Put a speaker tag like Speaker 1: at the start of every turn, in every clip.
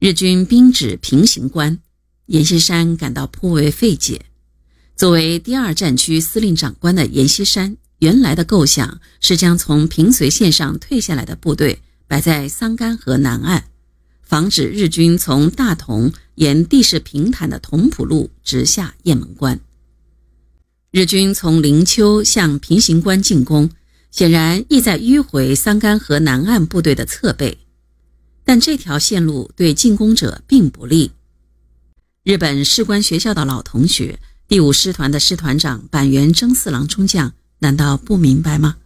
Speaker 1: 日军兵至平型关，阎锡山感到颇为费解。作为第二战区司令长官的阎锡山，原来的构想是将从平绥线上退下来的部队摆在桑干河南岸，防止日军从大同沿地势平坦的同蒲路直下雁门关。日军从灵丘向平型关进攻，显然意在迂回桑干河南岸部队的侧背。但这条线路对进攻者并不利。日本士官学校的老同学，第五师团的师团长板垣征四郎中将，难道不明白吗？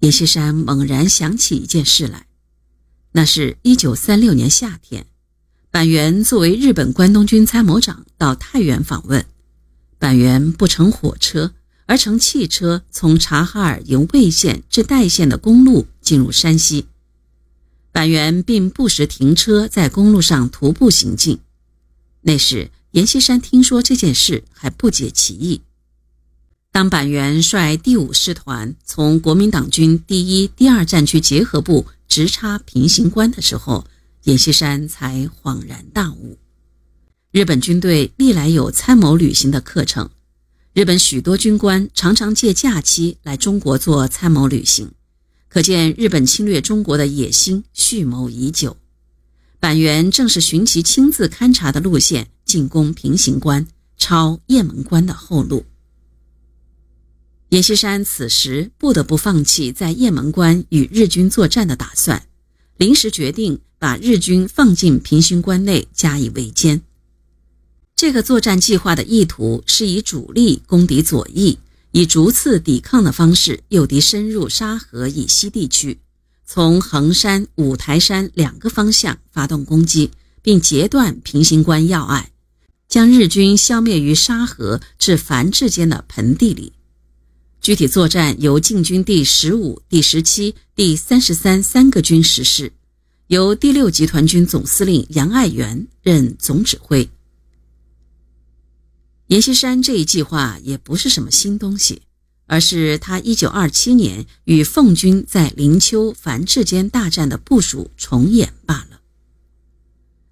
Speaker 1: 阎锡山猛然想起一件事来，那是一九三六年夏天，板垣作为日本关东军参谋长到太原访问，板垣不乘火车，而乘汽车从察哈尔由魏县至代县的公路进入山西。板垣并不时停车在公路上徒步行进。那时，阎锡山听说这件事还不解其意。当板垣率第五师团从国民党军第一、第二战区结合部直插平型关的时候，阎锡山才恍然大悟：日本军队历来有参谋旅行的课程，日本许多军官常常借假期来中国做参谋旅行。可见日本侵略中国的野心蓄谋已久，板垣正是循其亲自勘察的路线进攻平型关，抄雁门关的后路。阎锡山此时不得不放弃在雁门关与日军作战的打算，临时决定把日军放进平型关内加以围歼。这个作战计划的意图是以主力攻敌左翼。以逐次抵抗的方式诱敌深入沙河以西地区，从衡山、五台山两个方向发动攻击，并截断平型关要隘，将日军消灭于沙河至樊志间的盆地里。具体作战由晋军第十五、第十七、第三十三三个军实施，由第六集团军总司令杨爱元任总指挥。阎锡山这一计划也不是什么新东西，而是他1927年与奉军在灵丘、樊志间大战的部署重演罢了。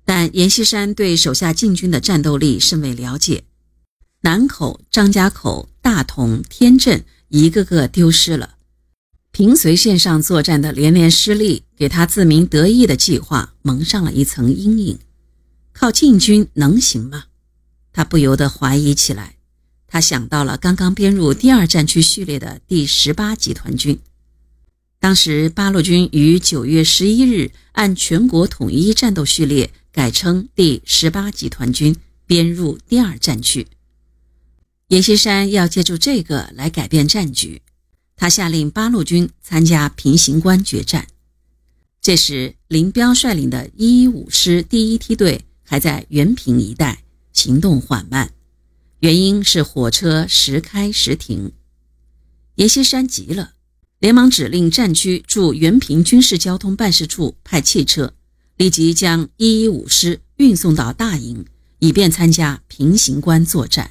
Speaker 1: 但阎锡山对手下禁军的战斗力甚为了解，南口、张家口、大同、天镇一个个丢失了，平绥线上作战的连连失利，给他自鸣得意的计划蒙上了一层阴影。靠禁军能行吗？他不由得怀疑起来，他想到了刚刚编入第二战区序列的第十八集团军。当时八路军于九月十一日按全国统一战斗序列改称第十八集团军，编入第二战区。阎锡山要借助这个来改变战局，他下令八路军参加平型关决战。这时，林彪率领的一一五师第一梯队还在原平一带。行动缓慢，原因是火车时开时停。阎锡山急了，连忙指令战区驻原平军事交通办事处派汽车，立即将一一五师运送到大营，以便参加平型关作战。